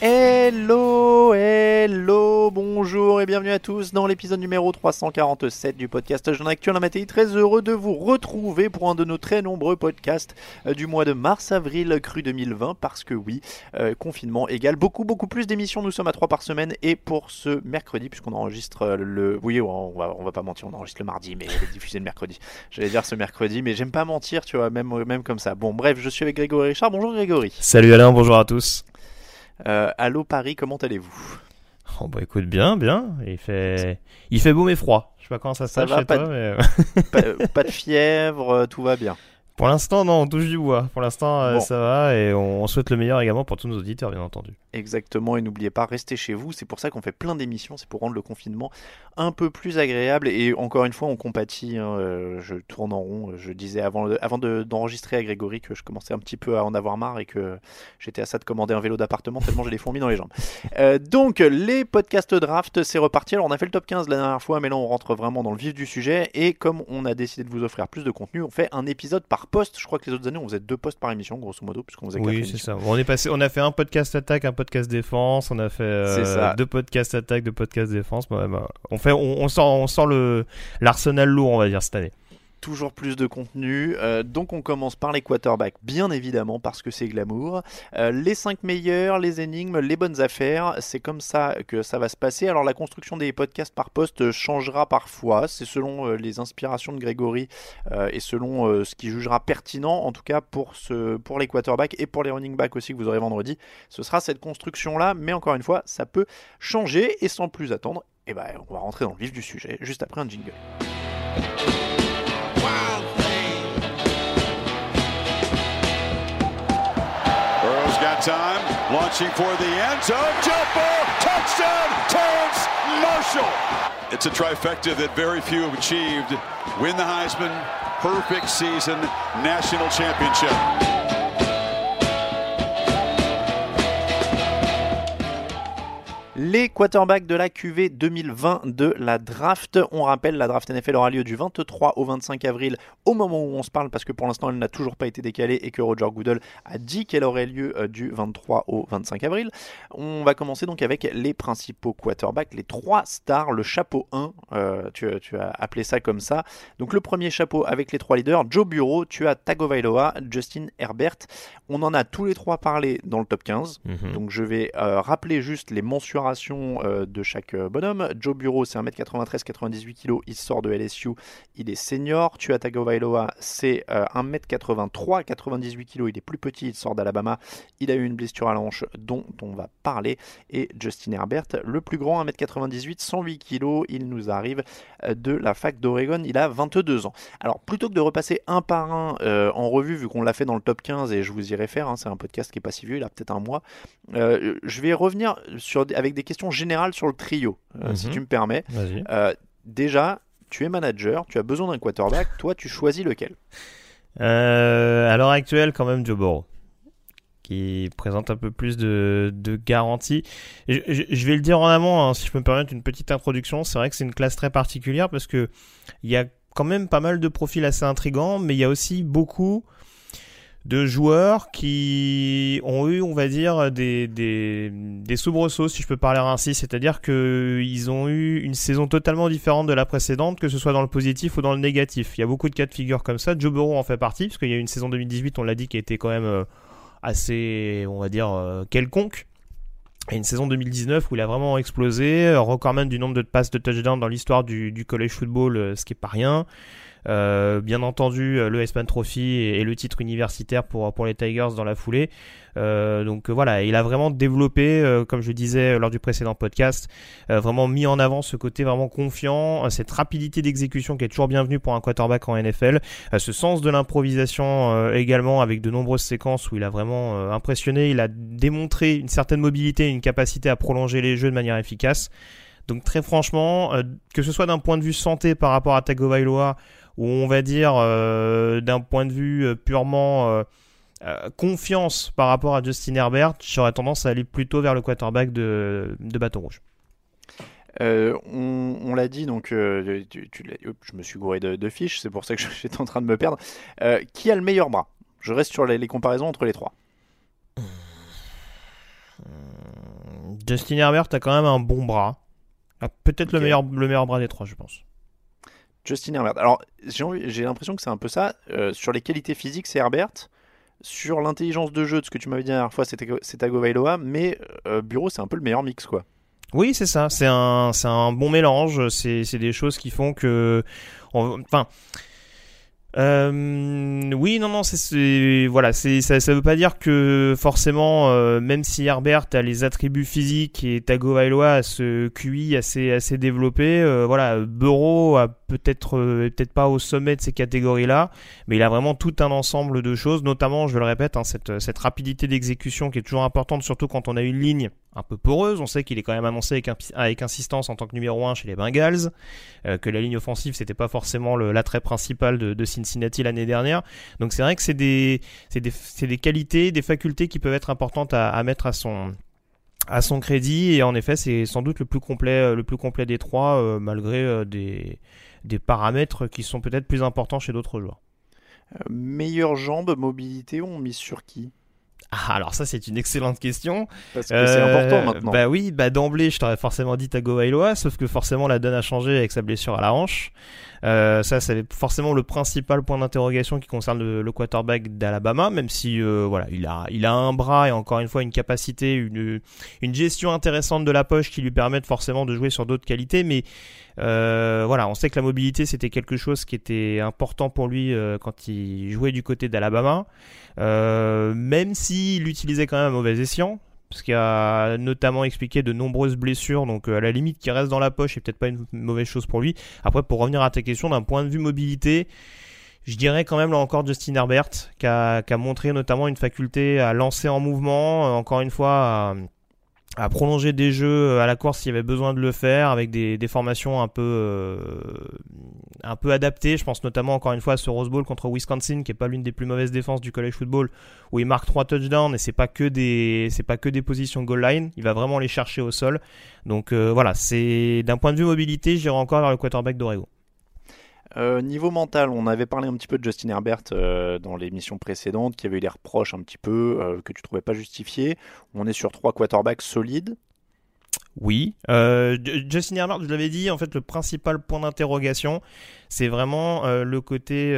Hello, hello, bonjour et bienvenue à tous dans l'épisode numéro 347 du podcast Jean Actuel Matéi. Très heureux de vous retrouver pour un de nos très nombreux podcasts euh, du mois de mars-avril cru 2020 parce que oui, euh, confinement égale beaucoup beaucoup plus d'émissions. Nous sommes à 3 par semaine et pour ce mercredi, puisqu'on enregistre euh, le... Oui, on va, on va pas mentir, on enregistre le mardi mais elle est diffusée le mercredi. J'allais dire ce mercredi mais j'aime pas mentir, tu vois, même, même comme ça. Bon bref, je suis avec Grégory Richard. Bonjour Grégory. Salut Alain, bonjour à tous. Euh, allô Paris, comment allez-vous? Oh bah écoute bien, bien. Il fait, il fait beau mais froid. Je sais pas comment ça se passe chez pas toi, de- mais pas, euh, pas de fièvre, euh, tout va bien. Pour l'instant non, on touche du bois. Pour l'instant euh, Bon. ça va et on, souhaite le meilleur également pour tous nos auditeurs bien entendu. Exactement, et n'oubliez pas, restez chez vous. C'est pour ça qu'on fait plein d'émissions, c'est pour rendre le confinement un peu plus agréable. Et encore une fois, on compatit. hein, euh, je tourne en rond. Je disais avant, avant de- d'enregistrer à Grégory que je commençais un petit peu à en avoir marre et que j'étais à ça de commander un vélo d'appartement tellement j'ai les fourmis dans les jambes. Euh, donc, les podcasts draft, c'est reparti. Alors, on a fait le top 15 la dernière fois, mais là, on rentre vraiment dans le vif du sujet. Et comme on a décidé de vous offrir plus de contenu, on fait un épisode par poste. Je crois que les autres années, on faisait deux postes par émission, grosso modo, puisqu'on faisait Oui c'est ça. On est passé, on a fait un podcast attaque, un podcast défense. On a fait euh, deux podcasts attaque, deux podcasts défense. Bah, bah, on fait, on, on sort, on sort le l'arsenal lourd on va dire cette année. Toujours plus de contenu. Euh, donc on commence par les quarterbacks, bien évidemment, parce que c'est glamour. Euh, les 5 meilleurs, les énigmes, les bonnes affaires, c'est comme ça que ça va se passer. Alors la construction des podcasts par poste changera parfois, c'est selon euh, les inspirations de Grégory et selon ce qu'il jugera pertinent, en tout cas pour, ce, pour les quarterbacks et pour les running backs aussi que vous aurez vendredi. Ce sera cette construction-là, mais encore une fois, ça peut changer et sans plus attendre. Et ben, on va rentrer dans le vif du sujet juste après un jingle. Time, launching for the end zone. Jump ball, touchdown, Terrence Marshall. It's a trifecta that very few have achieved. Win the Heisman, perfect season, national championship. Les quarterbacks de la QV 2020 de la draft. On rappelle, la draft NFL aura lieu du 23 au 25 avril, au moment où on se parle, parce que pour l'instant elle n'a toujours pas été décalée et que Roger Goodell a dit qu'elle aurait lieu euh, du 23 au 25 avril. On va commencer donc avec les principaux quarterbacks, les trois stars, le chapeau 1, euh, tu, tu as appelé ça comme ça. Donc le premier chapeau avec les trois leaders, Joe Bureau, tu as Tagovailoa, Justin Herbert. On en a tous les trois parlé dans le top 15. Mhm. Donc je vais euh, rappeler juste les mensurations euh, de chaque euh, bonhomme. Joe Bureau, c'est 1m93, 98 kg, il sort de LSU, il est senior. Tua Tagovailoa, c'est 1m83, 98 kg, il est plus petit, il sort d'Alabama, il a eu une blessure à la hanche dont on va parler. Et Justin Herbert, le plus grand, 1m98, 108 kg, il nous arrive de la fac d'Oregon, il a 22 ans. Alors plutôt que de repasser un par un en revue, vu qu'on l'a fait dans le top 15 et je vous y réfère, hein, c'est un podcast qui est pas si vieux, il a peut-être un mois, je vais revenir sur, avec des questions générales sur le trio, euh, si Mhm. tu me permets. Euh, déjà, tu es manager, tu as besoin d'un quarterback, toi tu choisis lequel Euh, à l'heure actuelle, quand même, Joe Burrow, qui présente un peu plus de, de garantie. Je, je- je vais le dire en amont, hein, si je peux me permettre une petite introduction. C'est vrai que c'est une classe très particulière parce que il y a quand même pas mal de profils assez intrigants, mais il y a aussi beaucoup de joueurs qui ont eu, on va dire, des, des, des soubresauts, si je peux parler ainsi. C'est-à-dire qu'ils ont eu une saison totalement différente de la précédente, que ce soit dans le positif ou dans le négatif. Il y a beaucoup de cas de figure comme ça. Joe Burrow en fait partie, parce qu'il y a eu une saison 2018, on l'a dit, qui été quand même euh, assez, on va dire, euh, quelconque. Et une saison 2019 où il a vraiment explosé, euh, recordman du nombre de passes de touchdown dans l'histoire du, du college football, ce qui est pas rien. Euh, bien entendu, euh, le Heisman Trophy et, le titre universitaire pour, pour les Tigers dans la foulée. Euh, donc euh, voilà, il a vraiment développé, euh, comme je disais lors du précédent podcast, euh, vraiment mis en avant ce côté vraiment confiant, cette rapidité d'exécution qui est toujours bienvenue pour un quarterback en NFL, ce sens de l'improvisation également avec de nombreuses séquences où il a vraiment impressionné, il a démontré une certaine mobilité, une capacité à prolonger les jeux de manière efficace. Donc très franchement, euh, que ce soit d'un point de vue santé par rapport à Tagovailoa ou on va dire euh, d'un point de vue euh, purement euh, confiance par rapport à Justin Herbert, j'aurais tendance à aller plutôt vers le quarterback de, de Bâton Rouge. Euh, on on l'a dit, donc euh, tu- tu je me suis gouré de, de fiches, c'est pour ça que j'étais en train de me perdre. Euh, qui a le meilleur bras? Je reste sur les, les comparaisons entre les trois. Justin Herbert a quand même un bon bras. Ah, Peut-être le, meilleur, le meilleur bras des trois, je pense. Justin Herbert. Alors, j'ai l'impression que c'est un peu ça. Euh, sur les qualités physiques, c'est Herbert. Sur l'intelligence de jeu, de ce que tu m'avais dit la dernière fois, c'est Tagovailoa. Mais euh, Bureau, c'est un peu le meilleur mix, quoi. Oui, c'est ça. C'est un, un bon mélange. C'est, des choses qui font que, enfin, euh, oui, non, non, c'est, voilà, ça, ça veut pas dire que forcément, même si Herbert a les attributs physiques et Tagovailoa a ce QI assez, assez développé, euh, voilà, Burrow a peut-être, euh, peut-être pas au sommet de ces catégories-là, mais il a vraiment tout un ensemble de choses, notamment, je le répète, hein, cette, cette rapidité d'exécution qui est toujours importante, surtout quand on a une ligne un peu poreuse. On sait qu'il est quand même annoncé avec, avec insistance en tant que numéro 1 chez les Bengals, euh, que la ligne offensive c'était pas forcément l'attrait principal de, Cincinnati l'année dernière. Donc c'est vrai que c'est des, des, des qualités, des facultés qui peuvent être importantes à, mettre à son à son crédit et en effet c'est sans doute le plus complet le plus complet des trois euh, malgré euh, des des paramètres qui sont peut-être plus importants chez d'autres joueurs. Euh, meilleure jambe, mobilité, on mise sur qui? Ah, alors ça c'est une excellente question. Parce que c'est Euh, important maintenant. Bah oui, bah d'emblée, je t'aurais forcément dit Tagovailoa, sauf que forcément la donne a changé avec sa blessure à la hanche. Euh, ça, c'est forcément le principal point d'interrogation qui concerne le, quarterback d'Alabama, même si euh, voilà, il a, il a un bras et encore une fois une capacité, une, gestion intéressante de la poche qui lui permettent forcément de jouer sur d'autres qualités, mais euh, voilà, on sait que la mobilité c'était quelque chose qui était important pour lui quand il jouait du côté d'Alabama, même s'il utilisait quand même un mauvais escient, parce qu'il a notamment expliqué de nombreuses blessures, donc euh, à la limite qui reste dans la poche, c'est peut-être pas une mauvaise chose pour lui. Après, pour revenir à ta question, d'un point de vue mobilité, je dirais quand même là encore Justin Herbert, qui a, qui a montré notamment une faculté à lancer en mouvement, euh, encore une fois à, à prolonger des jeux à la course s'il y avait besoin de le faire, avec des, des formations un peu, euh, un peu adaptées. Je pense notamment encore une fois à ce Rose Bowl contre Wisconsin, qui est pas l'une des plus mauvaises défenses du college football, où il marque trois touchdowns et c'est pas que des, c'est pas que des positions goal line. Il va vraiment les chercher au sol. Donc euh, voilà, c'est d'un point de vue mobilité, j'irai encore vers le quarterback d'Oregon. Euh, niveau mental, on avait parlé un petit peu de Justin Herbert euh, dans l'émission précédente, qui avait eu des reproches un petit peu euh, que tu trouvais pas justifiés. On est sur trois quarterbacks solides. Oui, Justin Herbert, je l'avais dit, en fait, le principal point d'interrogation, c'est vraiment le côté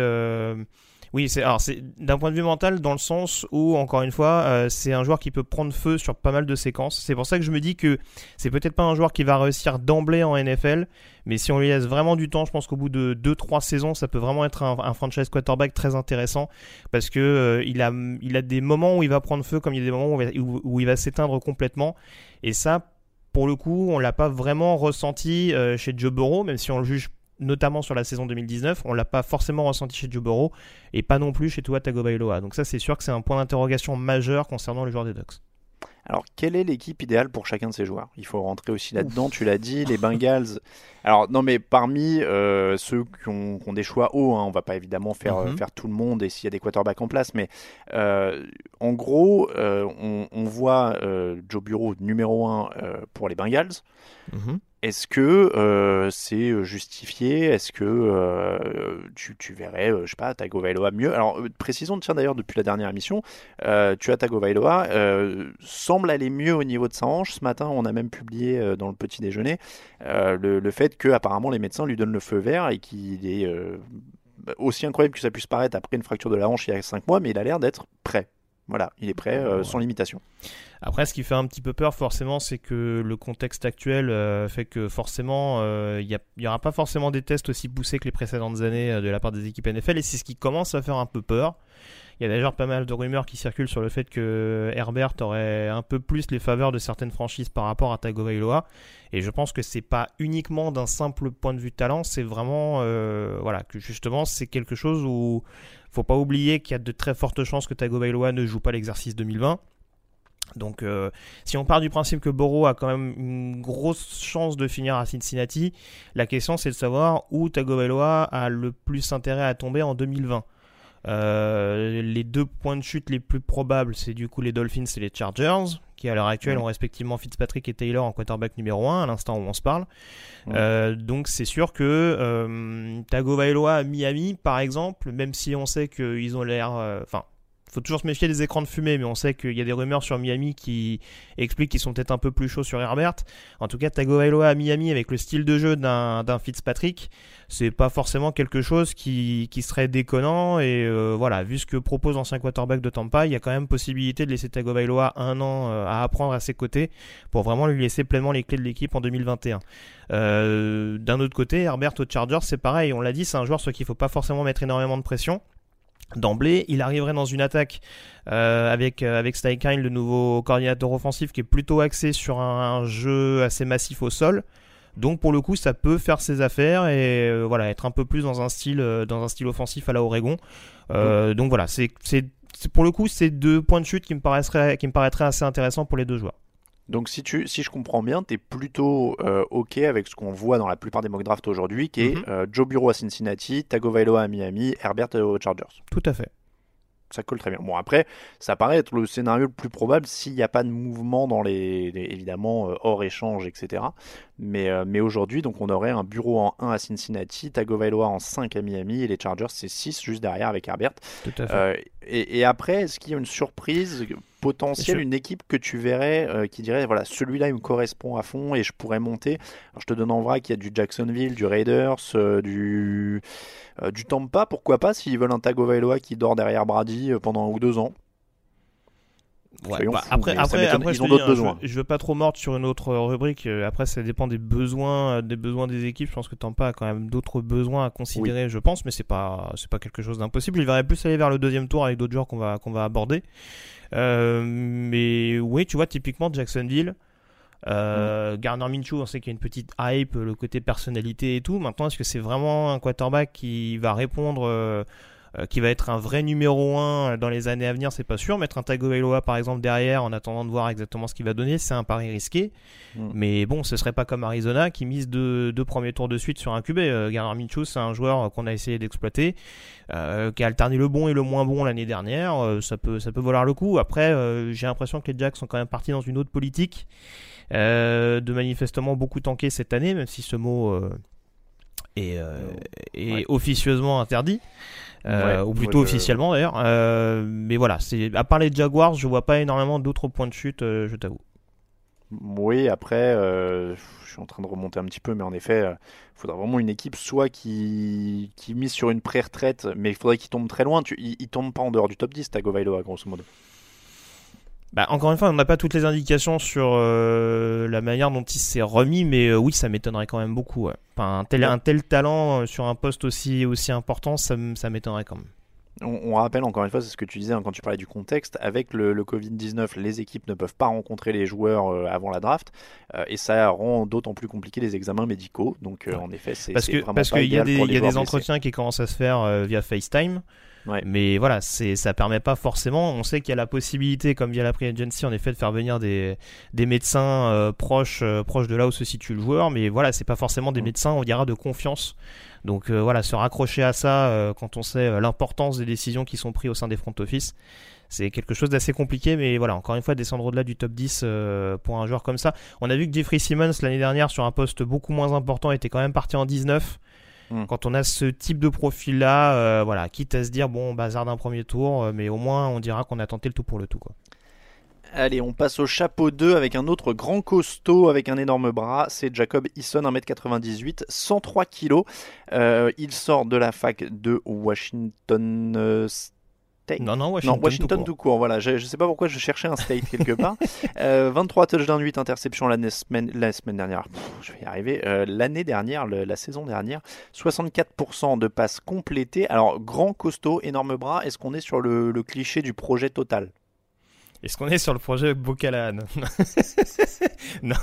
Oui, c'est alors c'est d'un point de vue mental dans le sens où encore une fois, euh, c'est un joueur qui peut prendre feu sur pas mal de séquences. C'est pour ça que je me dis que c'est peut-être pas un joueur qui va réussir d'emblée en NFL, mais si on lui laisse vraiment du temps, je pense qu'au bout de 2-3 saisons, ça peut vraiment être un, franchise quarterback très intéressant parce que euh, il a il a des moments où il va prendre feu, comme il y a des moments où, il va, où il va s'éteindre complètement. Et ça, pour le coup, on l'a pas vraiment ressenti euh, chez Joe Burrow, même si on le juge notamment sur la saison 2019, on l'a pas forcément ressenti chez Joe Burrow et pas non plus chez Tua Tagovailoa. Donc ça, c'est sûr que c'est un point d'interrogation majeur concernant le joueur des Ducks. Alors, quelle est l'équipe idéale pour chacun de ces joueurs? Il faut rentrer aussi là-dedans, tu l'as dit, les Bengals. Alors, non, mais parmi euh, ceux qui ont, des choix hauts, hein, on va pas évidemment faire, euh, mhm. faire tout le monde et s'il y a des quarterbacks en place, mais euh, en gros, on, voit Joe Bureau numéro 1 pour les Bengals. Mhm. Est-ce que euh, c'est euh, justifié? Est-ce que euh, tu, verrais, je sais pas, Tagovailoa mieux? Alors, précisons, tiens d'ailleurs, depuis la dernière émission, tu as Tagovailoa, semble aller mieux au niveau de sa hanche. Ce matin, on a même publié dans le petit déjeuner le, le, fait que apparemment les médecins lui donnent le feu vert et qu'il est aussi incroyable que ça puisse paraître après une fracture de la hanche il y a 5 mois, mais il a l'air d'être prêt. Voilà, il est prêt sans limitation. Après, ce qui fait un petit peu peur, forcément, c'est que le contexte actuel euh, fait que forcément, il euh, n'y aura pas forcément des tests aussi poussés que les précédentes années euh, de la part des équipes NFL, et c'est ce qui commence à faire un peu peur. Il y a d'ailleurs pas mal de rumeurs qui circulent sur le fait que Herbert aurait un peu plus les faveurs de certaines franchises par rapport à Tagovailoa. Et je pense que c'est pas uniquement d'un simple point de vue talent, c'est vraiment voilà que justement c'est quelque chose où faut pas oublier qu'il y a de très fortes chances que Tagovailoa ne joue pas l'exercice 2020. Donc, euh, si on part du principe que Borough a quand même une grosse chance de finir à Cincinnati, la question c'est de savoir où Tagovailoa a le plus intérêt à tomber en 2020. Euh, les deux points de chute les plus probables, c'est du coup les Dolphins et les Chargers, qui à l'heure actuelle ont respectivement Fitzpatrick et Taylor en quarterback numéro 1 à l'instant où on se parle. Euh, donc c'est sûr que euh, Tagovailoa à Miami, par exemple, même si on sait qu'ils ont l'air, enfin faut toujours se méfier des écrans de fumée, mais on sait qu'il y a des rumeurs sur Miami qui expliquent qu'ils sont peut-être un peu plus chauds sur Herbert. En tout cas, Tagovailoa à Miami avec le style de jeu d'un Fitzpatrick, c'est pas forcément quelque chose qui, serait déconnant. Et euh, voilà, vu ce que propose l'ancien quarterback de Tampa, il y a quand même possibilité de laisser Tagovailoa un an euh, à apprendre à ses côtés pour vraiment lui laisser pleinement les clés de l'équipe en 2021. Euh, d'un autre côté, Herbert aux Chargers, c'est pareil. On l'a dit, c'est un joueur sur qui il faut pas forcément mettre énormément de pression d'emblée. Il arriverait dans une attaque euh, avec euh, avec Steichen, le nouveau coordinateur offensif, qui est plutôt axé sur un, jeu assez massif au sol. Donc pour le coup, ça peut faire ses affaires et euh, voilà être un peu plus dans un style dans un style offensif à la Oregon. Donc voilà, c'est c'est pour le coup c'est deux points de chute qui me paraîtraient qui me paraîtraient assez intéressants pour les deux joueurs. Donc si, tu, si je comprends bien, tu es plutôt euh, OK avec ce qu'on voit dans la plupart des mock drafts aujourd'hui, qui est mhm. euh, Joe Bureau à Cincinnati, Tagovailoa à Miami, Herbert aux Chargers. Tout à fait ça colle très bien. Bon, après, ça paraît être le scénario le plus probable s'il n'y a pas de mouvement dans les, évidemment, euh, hors échange, etc. Mais, euh, mais aujourd'hui, donc, on aurait un bureau en 1 à Cincinnati, Tagovailoa en 5 à Miami et les Chargers, c'est 6 juste derrière avec Herbert. Tout à fait. Et, après, est-ce qu'il y a une surprise potentielle, une équipe que tu verrais qui dirait voilà, celui-là, il me correspond à fond et je pourrais monter Alors, je te donne en vrai qu'il y a du Jacksonville, du Raiders, du. Euh, du Tampa, pourquoi pas, s'ils veulent un Tagovailoa qui dort derrière Brady euh, pendant un ou deux ans. Ouais, bah, après, après, après, ils ont d'autres hein, besoins. Je, veux pas trop mordre sur une autre rubrique. Euh, après, ça dépend des besoins, des besoins des équipes. Je pense que Tampa a quand même d'autres besoins à considérer, je pense, mais c'est pas, c'est pas quelque chose d'impossible. Il verrait plus aller vers le deuxième tour avec d'autres joueurs qu'on va, qu'on va aborder. mais oui, tu vois, typiquement Jacksonville. Euh, mm. Garner Minshew, on sait qu'il y a une petite hype, le côté personnalité et tout. Maintenant, est-ce que c'est vraiment un quarterback qui va répondre, euh, euh, qui va être un vrai numéro 1 dans les années à venir C'est pas sûr. Mettre un Tagovailoa par exemple derrière en attendant de voir exactement ce qu'il va donner, c'est un pari risqué. Mm. Mais bon, ce serait pas comme Arizona qui mise deux, deux premiers tours de suite sur un QB. Garner Minshew, c'est un joueur qu'on a essayé d'exploiter, qui a alterné le bon et le moins bon l'année dernière. ça peut, ça peut valoir le coup. Après, j'ai l'impression que les Jacks sont quand même partis dans une autre politique. Euh, de manifestement beaucoup tanker cette année, même si ce mot euh, est, euh, officieusement interdit. ou plutôt officiellement d'ailleurs. mais voilà, c'est à part les Jaguars, je vois pas énormément d'autres points de chute, je t'avoue. Oui, après, euh, je suis en train de remonter un petit peu, mais en effet, il faudra vraiment une équipe soit qui, qui mise sur une pré-retraite, mais il faudrait qu'il tombe très loin. Tu, il, il tombe pas en dehors du top 10, Tagovailoa, grosso modo. Bah, encore une fois, on n'a pas toutes les indications sur euh, la manière dont il s'est remis, mais euh, oui, ça m'étonnerait quand même beaucoup. ouais. Enfin, un, tel, un tel talent euh, sur un poste aussi, aussi important, ça, m'étonnerait quand même. On, on rappelle encore une fois, c'est ce que tu disais hein, quand tu parlais du contexte, avec le, le Covid-19, les équipes ne peuvent pas rencontrer les joueurs euh, avant la draft, euh, et ça rend d'autant plus compliqué les examens médicaux. Donc euh, en effet, c'est Parce c'est que vraiment parce pas qu'il y a des, y a entretiens qui commencent à se faire via FaceTime. Ouais. Mais voilà, c'est ça permet pas forcément. On sait qu'il y a la possibilité, comme via la Free Agency, en effet, de faire venir des, des médecins euh, proches euh, proches de là où se situe le joueur. Mais voilà, c'est pas forcément des Mm. médecins, on dira, de confiance. Donc euh, voilà, se raccrocher à ça quand on sait l'importance des décisions qui sont prises au sein des front office, c'est quelque chose d'assez compliqué. Mais voilà, encore une fois, descendre au-delà du top 10 euh, pour un joueur comme ça. On a vu que Jeffrey Simmons l'année dernière sur un poste beaucoup moins important était quand même parti en 19. Mm. Quand on a ce type de profil-là, euh, voilà, quitte à se dire bon bazar d'un premier tour, euh, mais au moins on dira qu'on a tenté le tout pour le tout. Quoi. Allez, on passe au chapeau 2 avec un autre grand costaud avec un énorme bras. C'est Jacob Eason, 1m98, 103 kg. Euh, il sort de la fac de Washington euh, State. Non, non, Washington, non, Washington tout tout court. Voilà, je, je sais pas pourquoi je cherchais un state quelque part. Euh, 23 touchdowns, 8 interceptions l'année semaine, la semaine dernière. Pff, je vais y arriver. Euh, L'année dernière, le- la saison dernière, 64% de passes complétées. Alors, grand costaud, énorme bras. Est-ce qu'on est sur le, le cliché du projet total? Est-ce qu'on est sur le projet Bocalan Non.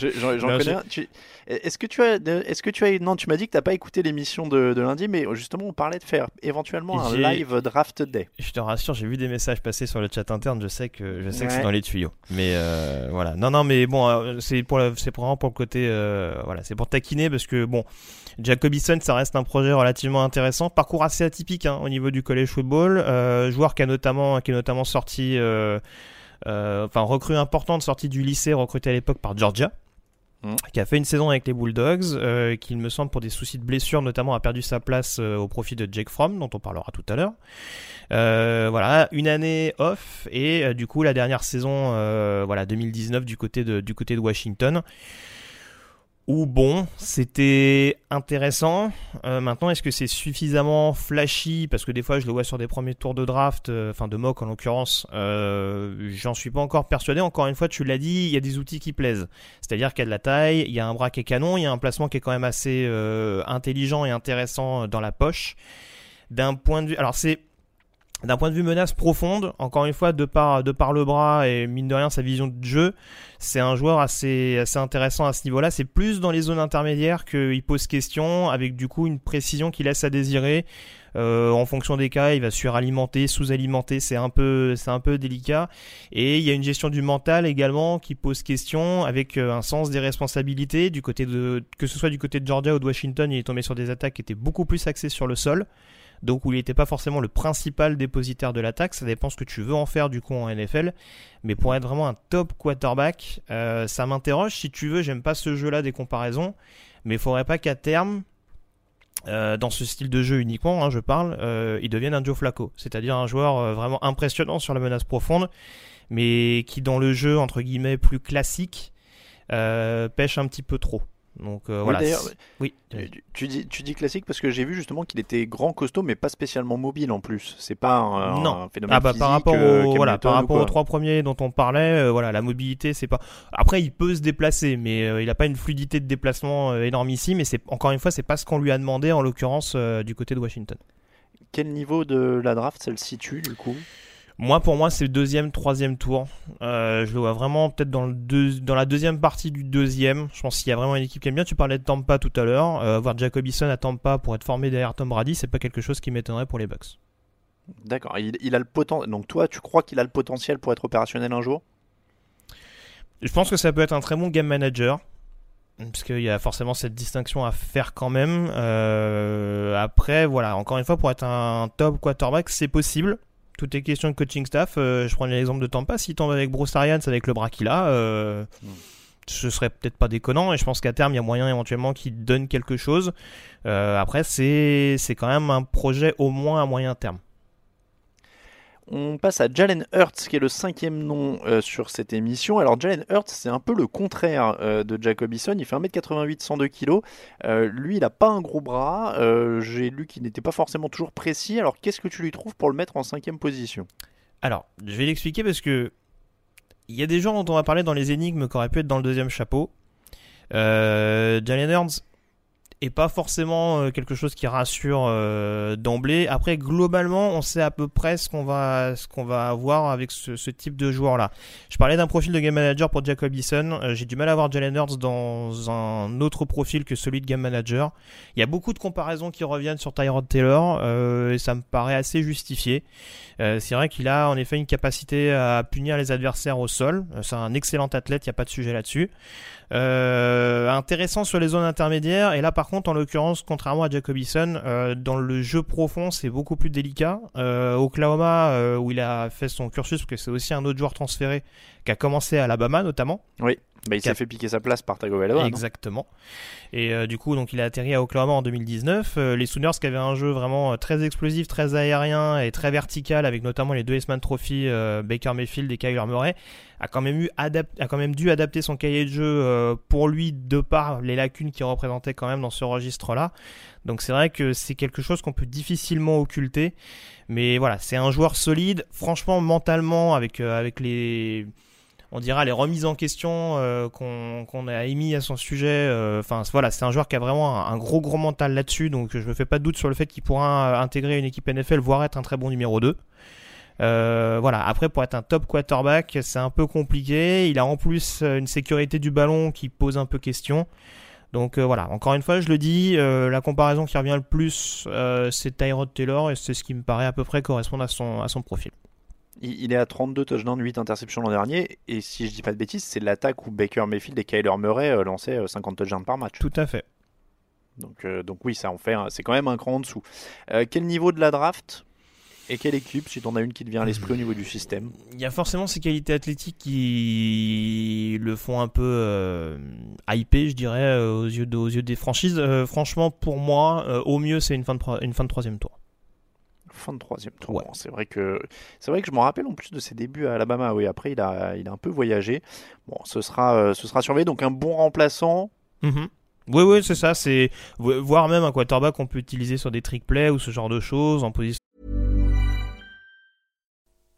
Je- J'en connais je- un. Tu- Est-ce que tu as, est-ce que tu as, non, tu m'as dit que t'as pas écouté l'émission de, de lundi, mais justement on parlait de faire éventuellement un live draft day. Je te rassure, j'ai vu des messages passer sur le chat interne. Je sais que je sais que c'est dans les tuyaux. Mais euh, voilà. Non, non, mais bon, euh, c'est pour c'est vraiment pour le côté euh, voilà, c'est pour taquiner parce que bon, Jacobison, ça reste un projet relativement intéressant, parcours assez atypique hein, au niveau du college football, euh, joueur qui a notamment qui est notamment sorti, euh, euh, enfin recrue importante sortie du lycée, recruté à l'époque par Georgia. Mm. qui a fait une saison avec les Bulldogs, qui il me semble pour des soucis de blessure notamment a perdu sa place au profit de Jake Fromm, dont on parlera tout à l'heure. Voilà, une année off et du coup la dernière saison, voilà 2019 du côté de du côté de Washington. Où bon, c'était intéressant. Euh, maintenant, est-ce que c'est suffisamment flashy? Parce que des fois, je le vois sur des premiers tours de draft, euh, enfin de mock en l'occurrence. Euh, J'en suis pas encore persuadé. Encore une fois, tu l'as dit, il y a des outils qui plaisent. C'est-à-dire qu'il y a de la taille, il y a un bras qui est canon, il y a un placement qui est quand même assez euh, intelligent et intéressant dans la poche. D'un point de vue, alors c'est d'un point de vue menace profonde, encore une fois, de par, le bras et mine de rien sa vision de jeu, c'est un joueur assez, intéressant à ce niveau-là. C'est plus dans les zones intermédiaires qu'il pose question, avec du coup une précision qui laisse à désirer. Euh, en fonction des cas, il va suralimenter, sous-alimenter, c'est un peu, délicat. Et il y a une gestion du mental également qui pose question, avec euh, un sens des responsabilités du côté que ce soit du côté de Georgia ou de Washington, il est tombé sur des attaques qui étaient beaucoup plus axées sur le sol donc où il n'était pas forcément le principal dépositaire de l'attaque. Ça dépend ce que tu veux en faire du coup en NFL. Mais pour être vraiment un top quarterback, euh, ça m'interroge. Si tu veux, j'aime pas ce jeu-là des comparaisons, mais il faudrait pas qu'à terme, euh, dans ce style de jeu uniquement, hein, je parle, euh, il devienne un Joe Flacco, c'est-à-dire un joueur vraiment impressionnant sur la menace profonde, mais qui dans le jeu entre guillemets plus classique pêche un petit peu trop. Donc euh, Oui, voilà. Oui. Tu, tu dis, tu dis classique parce que j'ai vu justement qu'il était grand, costaud, mais pas spécialement mobile en plus. C'est pas un, non. un phénomène Ah bah physique. par rapport, euh, au, voilà, par rapport aux trois premiers dont on parlait, euh, voilà, la mobilité, c'est pas. Après, il peut se déplacer, mais euh, il n'a pas une fluidité de déplacement euh, énorme ici. Mais c'est encore une fois, c'est pas ce qu'on lui a demandé en l'occurrence euh, du côté de Washington. Quel niveau de la draft ça le situe du coup? Moi, pour moi, c'est le deuxième, troisième tour. Euh, je le vois vraiment peut-être dans, le deux- dans la deuxième partie du deuxième. Je pense qu'il y a vraiment une équipe qui aime bien. Tu parlais de Tampa tout à l'heure. Euh, voir Jacobison à Tampa pour être formé derrière Tom Brady, c'est pas quelque chose qui m'étonnerait pour les Bucks. D'accord. Il, il a le potentiel. Donc toi, tu crois qu'il a le potentiel pour être opérationnel un jour? Je pense que ça peut être un très bon game manager. Parce qu'il y a forcément cette distinction à faire quand même. Euh, après, voilà, encore une fois, pour être un top quarterback, c'est possible. Tout est question de coaching staff. Euh, je prends l'exemple de Tampa. S'il tombe avec Bruce Arians, avec le bras qu'il a, euh, ce serait peut-être pas déconnant. Et je pense qu'à terme, il y a moyen éventuellement qu'il donne quelque chose. Euh, après, c'est c'est quand même un projet au moins à moyen terme. On passe à Jalen Hurts, qui est le cinquième nom euh, sur cette émission. Alors Jalen Hurts, c'est un peu le contraire euh, de Jacobison. Il fait 1m88, 102 kg. lui, il n'a pas un gros bras. Euh, J'ai lu qu'il n'était pas forcément toujours précis. Alors qu'est-ce que tu lui trouves pour le mettre en cinquième position? Alors, je vais l'expliquer parce que il y a des gens dont on va parler dans les énigmes qui auraient pu être dans le deuxième chapeau. Jalen Hurts et pas forcément euh, quelque chose qui rassure euh, d'emblée. Après, globalement, on sait à peu près ce qu'on va, va avoir avec ce, type de joueur-là. Je parlais d'un profil de game manager pour Jacob Eason. Euh, J'ai du mal à voir Jalen Hurts dans un autre profil que celui de game manager. Il y a beaucoup de comparaisons qui reviennent sur Tyrod Taylor et ça me paraît assez justifié. C'est vrai qu'il a en effet une capacité à punir les adversaires au sol. C'est un excellent athlète, il n'y a pas de sujet là-dessus. Intéressant sur les zones intermédiaires. Et là, par contre, en l'occurrence, contrairement à Jacobison, euh, dans le jeu profond, c'est beaucoup plus délicat. Euh, Oklahoma, euh, où il a fait son cursus, parce que c'est aussi un autre joueur transféré qui a commencé à Alabama notamment. Oui, bah, il s'est fait piquer sa place par Tagovailoa. non Exactement. Et euh, du coup, donc il a atterri à Oklahoma en 2019. Euh, les Sooners qui avaient un jeu vraiment euh, très explosif, très aérien et très vertical, avec notamment les deux Eastman Trophy, euh, Baker Mayfield et Kyler Murray, a quand même eu a quand même dû adapter son cahier de jeu euh, pour lui de par les lacunes qu'il représentait quand même dans ce registre-là. Donc c'est vrai que c'est quelque chose qu'on peut difficilement occulter. Mais voilà, c'est un joueur solide. Franchement, mentalement, avec euh, avec les on dira les remises en question euh, qu'on a émis à son sujet. euh, Enfin voilà, c'est un joueur qui a vraiment un, gros gros mental là-dessus, donc je me fais pas de doute sur le fait qu'il pourra euh, intégrer une équipe NFL, voire être un très bon numéro 2. Euh, voilà. Après, pour être un top quarterback, c'est un peu compliqué. Il a en plus une sécurité du ballon qui pose un peu question. Donc voilà. Encore une fois, je le dis, la comparaison qui revient le plus, c'est Tyrod Taylor et c'est ce qui me paraît à peu près correspondre à son profil. Il, il est à 32 touchdowns, 8 interceptions l'an dernier. Et si je dis pas de bêtises, c'est l'attaque où Baker Mayfield et Kyler Murray euh, lançaient euh, 50 touchdowns par match. Tout à fait. Donc, euh, donc oui, ça en fait, c'est quand même un cran en dessous. Euh, quel niveau de la draft et quelle équipe, si t'en as une qui te vient à l'esprit au niveau du système? Il y a forcément ces qualités athlétiques qui le font un peu euh, hyper, je dirais, euh, aux yeux, de- aux yeux des franchises. Euh, franchement, pour moi, euh, au mieux, c'est une fin de pro- une fin de troisième tour. Fin de troisième tour. Ouais. Bon, C'est vrai que c'est vrai que je me rappelle en plus de ses débuts à Alabama. Oui, après il a, il a un peu voyagé. Bon, ce sera, euh, ce sera surveillé. Donc un bon remplaçant. Mhm. Oui, oui, c'est ça. C'est vo- voire même un quarterback qu'on peut utiliser sur des trick plays ou ce genre de choses en position.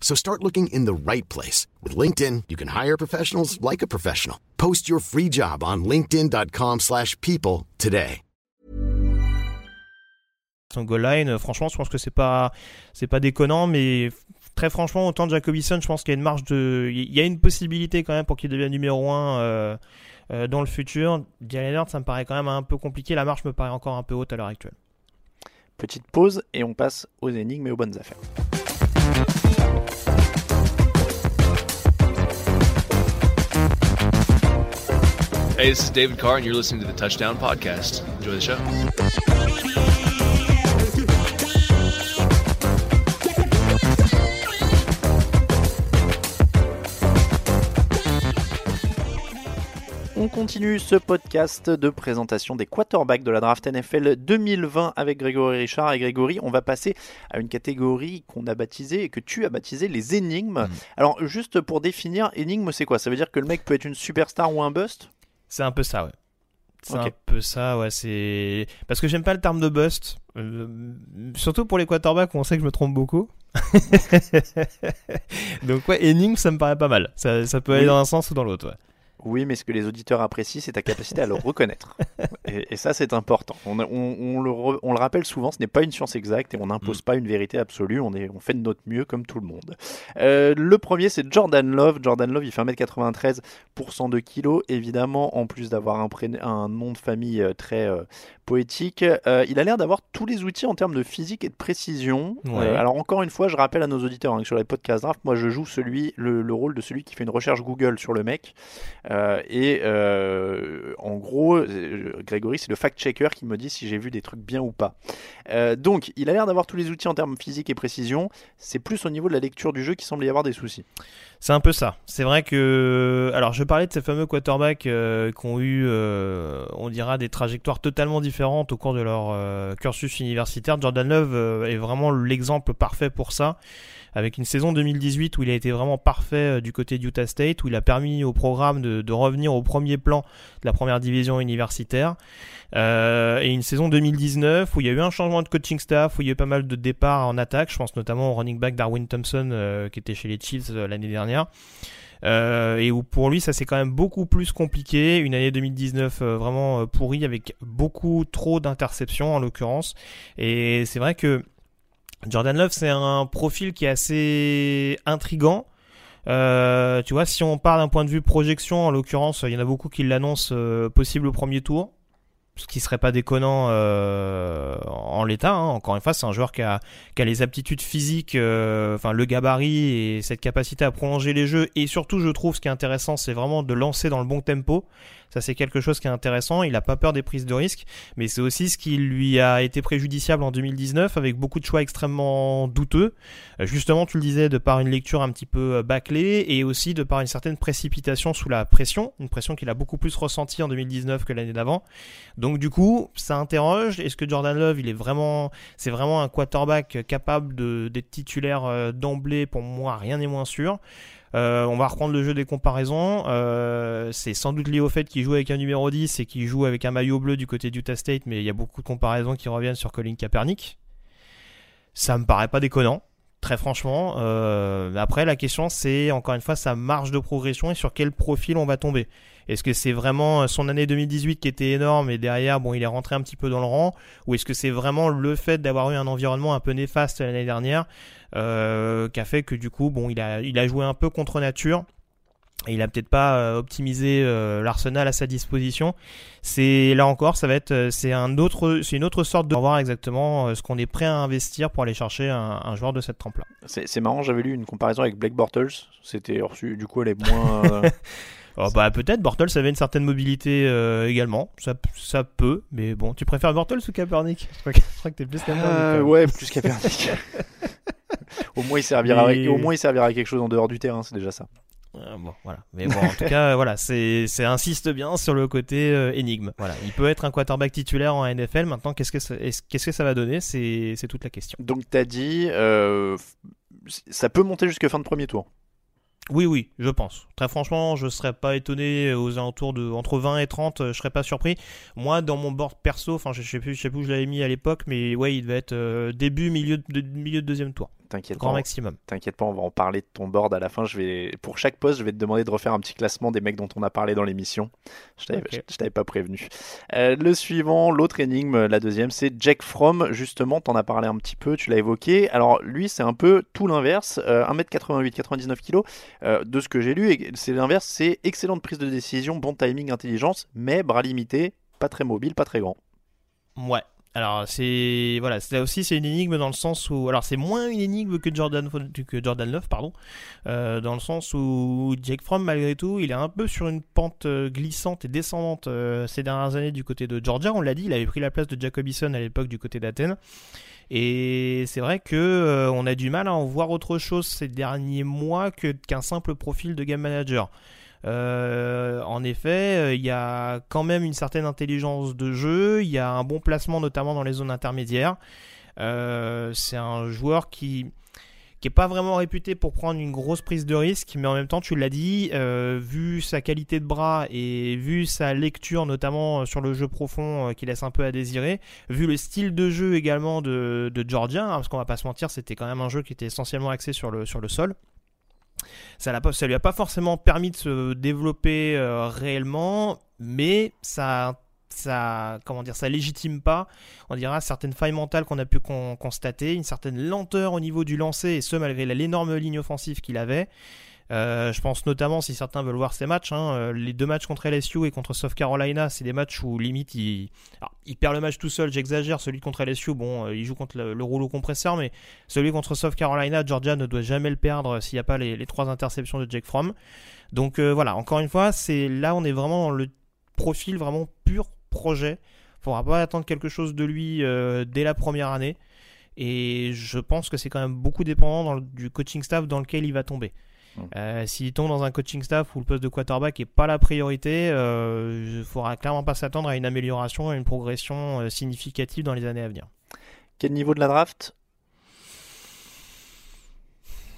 So start looking in the right place. With LinkedIn, you can hire professionals like a professional. Post your free job on linkedin.com/people slash people today. son goal line. Euh, Franchement, je pense que c'est pas c'est pas déconnant, mais très franchement, autant Jacobison, je pense qu'il y a une marge de, il y a une possibilité quand même pour qu'il devienne numéro 1 euh, euh, dans le futur. Jalen ça me paraît quand même un peu compliqué. La marge me paraît encore un peu haute à l'heure actuelle. Petite pause et on passe aux énigmes et aux bonnes affaires. Hey, this is David Carr, and you're listening to the Touchdown Podcast. Enjoy the show. On continue ce podcast de présentation des quarterbacks de la draft NFL 2020 avec Grégory Richard. Et Grégory, on va passer à une catégorie qu'on a baptisée et que tu as baptisée les énigmes. Mhm. Alors, juste pour définir, énigme, c'est quoi? Ça veut dire que le mec peut être une superstar ou un bust? C'est un peu ça, ouais. C'est un peu ça, ouais. C'est parce que j'aime pas le terme de bust, euh, surtout pour les quarterbacks où on sait que je me trompe beaucoup. Donc ouais, énigme, ça me paraît pas mal. Ça, ça peut aller Oui. dans un sens ou dans l'autre. Ouais. Oui, mais ce que les auditeurs apprécient, c'est ta capacité à le reconnaître. Et, et ça, c'est important. On, on- on le re- on le rappelle souvent, ce n'est pas une science exacte et on n'impose pas une vérité absolue. On, est, on fait de notre mieux comme tout le monde. Euh, le premier, c'est Jordan Love. Jordan Love, il fait 1m93 pour 102 kg. Évidemment, en plus d'avoir un, nom de famille euh, très euh, poétique, euh, il a l'air d'avoir tous les outils en termes de physique et de précision. Ouais. Alors, encore une fois, je rappelle à nos auditeurs hein, que sur les podcasts draft, moi, je joue celui, le, le rôle de celui qui fait une recherche Google sur le mec. Euh, et euh, en gros, euh, Grégory, c'est le fact-checker qui me dit si j'ai vu des trucs bien ou pas. Donc, il a l'air d'avoir tous les outils en termes physique et précision. C'est plus au niveau de la lecture du jeu qui semble y avoir des soucis. C'est un peu ça. C'est vrai que. Alors, je parlais de ces fameux quarterbacks qui ont eu, on dira, des trajectoires totalement différentes au cours de leur cursus universitaire. Jordan Love est vraiment l'exemple parfait pour ça. Avec une saison 2018 où il a été vraiment parfait du côté d'Utah State, où il a permis au programme de, de revenir au premier plan de la première division universitaire. Euh, et une saison 2019 où il y a eu un changement de coaching staff, où il y a eu pas mal de départs en attaque. Je pense notamment au running back Darwin Thompson euh, qui était chez les Chiefs euh, l'année dernière. Et où pour lui ça c'est quand même beaucoup plus compliqué. Une année 2019 euh, vraiment pourrie avec beaucoup trop d'interceptions en l'occurrence. Et c'est vrai que Jordan Love c'est un profil qui est assez intrigant. Euh, tu vois, si on parle d'un point de vue projection, en l'occurrence, il y en a beaucoup qui l'annoncent euh, possible au premier tour, ce qui serait pas déconnant euh, en l'état. hein. Encore une fois, c'est un joueur qui a, qui a les aptitudes physiques, euh, enfin le gabarit et cette capacité à prolonger les jeux. Et surtout, je trouve ce qui est intéressant, c'est vraiment de lancer dans le bon tempo. Ça, c'est quelque chose qui est intéressant. Il a pas peur des prises de risques, mais c'est aussi ce qui lui a été préjudiciable en 2019 avec beaucoup de choix extrêmement douteux. Euh, Justement, tu le disais, de par une lecture un petit peu euh, bâclée et aussi de par une certaine précipitation sous la pression, une pression qu'il a beaucoup plus ressentie en 2019 que l'année d'avant. Donc du coup, ça interroge. Est-ce que Jordan Love, il est vraiment, c'est vraiment un quarterback capable d'être titulaire euh, d'emblée Pour moi, rien n'est moins sûr. Euh, on va reprendre le jeu des comparaisons. Euh, c'est sans doute lié au fait qu'il joue avec un numéro 10 et qu'il joue avec un maillot bleu du côté d'Utah State, mais il y a beaucoup de comparaisons qui reviennent sur Colin Kaepernick. Ça me paraît pas déconnant, très franchement. Euh, après, la question c'est encore une fois sa marge de progression et sur quel profil on va tomber. Est-ce que c'est vraiment son année 2018 qui était énorme et derrière, bon, il est rentré un petit peu dans le rang? Ou est-ce que c'est vraiment le fait d'avoir eu un environnement un peu néfaste l'année dernière euh, qui a fait que du coup, bon, il a, il a joué un peu contre nature et il a peut-être pas euh, optimisé euh, l'arsenal à sa disposition? C'est là encore, ça va être, euh, c'est un autre, c'est une autre sorte de voir exactement ce qu'on est prêt à investir pour aller chercher un, un joueur de cette trempe-là. C'est c'est marrant, j'avais lu une comparaison avec Blake Bortles. C'était reçu, du coup, elle est moins. euh, Oh, bah peut-être Bortles avait une certaine mobilité euh, également, ça, ça peut, mais bon, tu préfères Bortles ou Kaepernick? Je crois que, je crois que t'es plus Kaepernick. Euh, ouais, plus Kaepernick. au moins, il servira, Mais- au moins, il servira à quelque chose en dehors du terrain, c'est déjà ça. Euh, bon, voilà. Mais bon, en tout cas, voilà, c'est, c'est insiste bien sur le côté euh, énigme. Voilà, il peut être un quarterback titulaire en NFL. Maintenant, qu'est-ce que ça, est-ce- qu'est-ce que ça va donner? C'est, c'est toute la question. Donc, t'as dit, euh, ça peut monter jusqu'à fin de premier tour. Oui, oui, je pense. Très franchement, je serais pas étonné aux alentours de entre 20 et 30, euh, je serais pas surpris. Moi, dans mon board perso, enfin, je sais plus, je sais plus où je l'avais mis à l'époque, mais ouais, il devait être euh, début, milieu de, milieu de deuxième tour. T'inquiète Grand pas. maximum. T'inquiète pas, on va en parler de ton board à la fin. Je vais, pour chaque poste, je vais te demander de refaire un petit classement des mecs dont on a parlé dans l'émission. Je t'avais, Ok. je- je t'avais pas prévenu. Euh, le suivant, l'autre énigme, la deuxième, c'est Jack Fromm. Justement, t'en as parlé un petit peu, tu l'as évoqué. Alors lui, c'est un peu tout l'inverse. Euh, 1m88, 99 kg. Euh, de ce que j'ai lu, et c'est l'inverse. C'est excellente prise de décision, bon timing, intelligence, mais bras limité, pas très mobile, pas très grand. Ouais. Alors c'est voilà, là aussi c'est une énigme dans le sens où alors c'est moins une énigme que Jordan que Jordan Love pardon, euh, dans le sens où Jake Fromm malgré tout il est un peu sur une pente euh, glissante et descendante euh, ces dernières années du côté de Georgia. On l'a dit, il avait pris la place de Jacobison à l'époque du côté d'Athènes. Et c'est vrai que on a du mal à en voir autre chose ces derniers mois qu'un simple profil de game manager. Euh, en effet, euh, il y a quand même une certaine intelligence de jeu, il y a un bon placement notamment dans les zones intermédiaires. Euh, c'est un joueur qui qui est pas vraiment réputé pour prendre une grosse prise de risque, mais en même temps, tu l'as dit, vu sa qualité de bras et vu sa lecture, notamment sur le jeu profond, qui laisse un peu à désirer, vu le style de jeu également de, de Georgia, hein, parce qu'on va pas se mentir, c'était quand même un jeu qui était essentiellement axé sur le, sur le sol. Ça, lui a pas forcément permis de se développer euh, réellement, mais ça, ça, comment dire, ça légitime pas, on dira, certaines failles mentales qu'on a pu constater, une certaine lenteur au niveau du lancer, et ce malgré l'énorme ligne offensive qu'il avait. Euh, je pense notamment, si certains veulent voir ces matchs, hein, euh, les deux matchs contre LSU et contre South Carolina, c'est des matchs où limite il, perd le match tout seul, j'exagère, celui contre LSU, bon, euh, il joue contre le, rouleau compresseur, mais celui contre South Carolina, Georgia ne doit jamais le perdre s'il n'y a pas les, trois interceptions de Jake Fromm. Donc voilà, encore une fois, c'est là on est vraiment dans le profil vraiment pur projet. Il faudra pas attendre quelque chose de lui dès la première année. Et je pense que c'est quand même beaucoup dépendant du coaching staff dans lequel il va tomber. Euh, S'il tombe dans un coaching staff où le poste de quarterback n'est pas la priorité, euh, il ne faudra clairement pas s'attendre à une amélioration, à une progression euh, significative dans les années à venir. Quel niveau de la draft?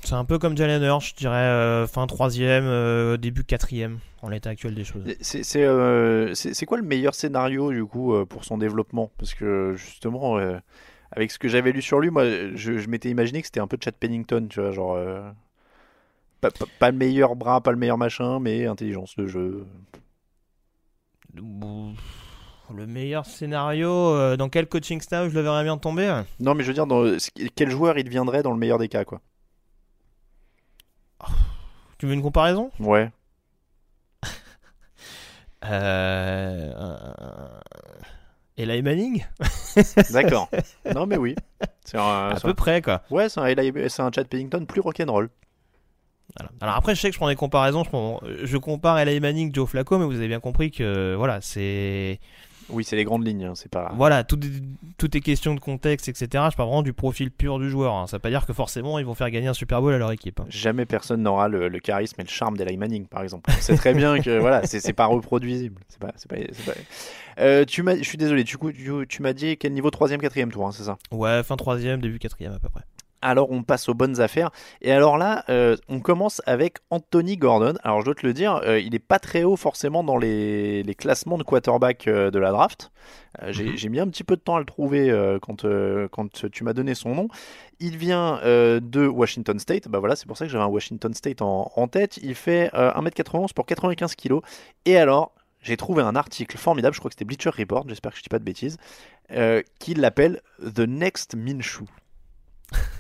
C'est un peu comme Jalen Hurts, je dirais euh, fin troisième, début quatrième en l'état actuel des choses. C'est quoi le meilleur scénario du coup pour son développement? Parce que justement, avec ce que j'avais lu sur lui, moi je, je m'étais imaginé que c'était un peu Chad Pennington, tu vois, genre pas, le meilleur bras, pas le meilleur machin, mais intelligence de jeu. Le meilleur scénario, euh, dans quel coaching staff je le verrais bien tomber Non, mais je veux dire, dans, quel joueur il deviendrait dans le meilleur des cas, quoi. Tu veux une comparaison? Ouais. euh... Eli Manning? D'accord. Non, mais oui. C'est à peu près, quoi. Ouais, c'est un, un Chad Pennington plus rock'n'roll. Alors après, je sais que je prends des comparaisons. Je, je compare L.A. Manning, Joe Flacco, mais vous avez bien compris que voilà, c'est. Oui, c'est les grandes lignes, hein, c'est pas. Voilà, tout, tout est question de contexte, etc. Je parle vraiment du profil pur du joueur. Hein. Ça veut pas dire que forcément ils vont faire gagner un Super Bowl à leur équipe. Hein. Jamais personne n'aura le, charisme et le charme d'Eli Manning, par exemple. C'est très bien que voilà, c'est pas reproduisible. C'est pas, pas, pas... Euh, tu m'as, je suis désolé. Du coup, tu, tu m'as dit quel niveau troisième, quatrième tour, c'est ça? Ouais, fin troisième, début quatrième à peu près. Alors on passe aux bonnes affaires. Et alors là, euh, on commence avec Anthony Gordon. Alors je dois te le dire, euh, il n'est pas très haut forcément dans les, classements de quarterback euh, de la draft. Mhm. J'ai mis un petit peu de temps à le trouver quand, quand tu m'as donné son nom. Il vient de Washington State. Bah voilà, c'est pour ça que j'avais un Washington State en, en tête. Il fait 1m91 pour 95 kg. Et alors, j'ai trouvé un article formidable, je crois que c'était Bleacher Report, j'espère que je dis pas de bêtises, qui l'appelle The Next Minshew.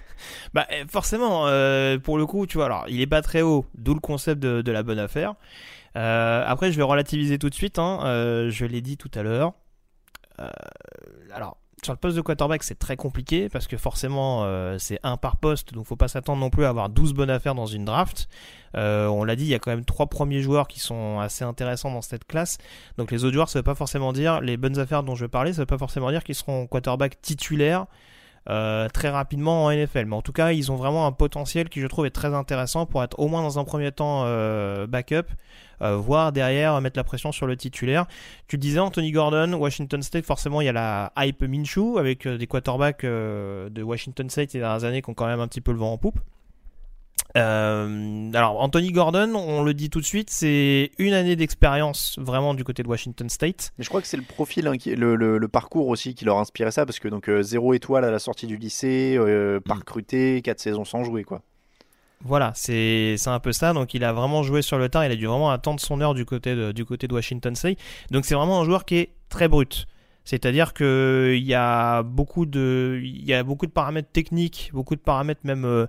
Bah eh, forcément, euh, pour le coup, tu vois, alors il est pas très haut, d'où le concept de, la bonne affaire. Euh, après, je vais relativiser tout de suite. Hein, euh, je l'ai dit tout à l'heure. alors, sur le poste de quarterback, c'est très compliqué parce que forcément, c'est un par poste, donc faut pas s'attendre non plus à avoir 12 bonnes affaires dans une draft. on l'a dit, il y a quand même trois premiers joueurs qui sont assez intéressants dans cette classe. Donc les autres joueurs, ça veut pas forcément dire les bonnes affaires dont je parler, ça veut pas forcément dire qu'ils seront quarterback titulaires euh, très rapidement en NFL. Mais en tout cas, ils ont vraiment un potentiel qui je trouve est très intéressant pour être au moins dans un premier temps euh, backup, euh, voire derrière mettre la pression sur le titulaire. Tu le disais, Anthony Gordon, Washington State, forcément il y a la hype Minshew avec des quarterbacks de Washington State ces dernières années qui ont quand même un petit peu le vent en poupe. Euh, alors Anthony Gordon, on le dit tout de suite, c'est une année d'expérience vraiment du côté de Washington State. Mais je crois que c'est le profil, hein, le, parcours aussi qui leur a inspiré ça, parce que donc euh, zéro étoile à la sortie du lycée, euh, pas recruté, quatre saisons sans jouer quoi. Voilà, c'est un peu ça. Donc il a vraiment joué sur le tard, il a dû vraiment attendre son heure du côté de, du côté de Washington State. Donc c'est vraiment un joueur qui est très brut. C'est-à-dire qu'il y a beaucoup de, il y a beaucoup de paramètres techniques, beaucoup de paramètres même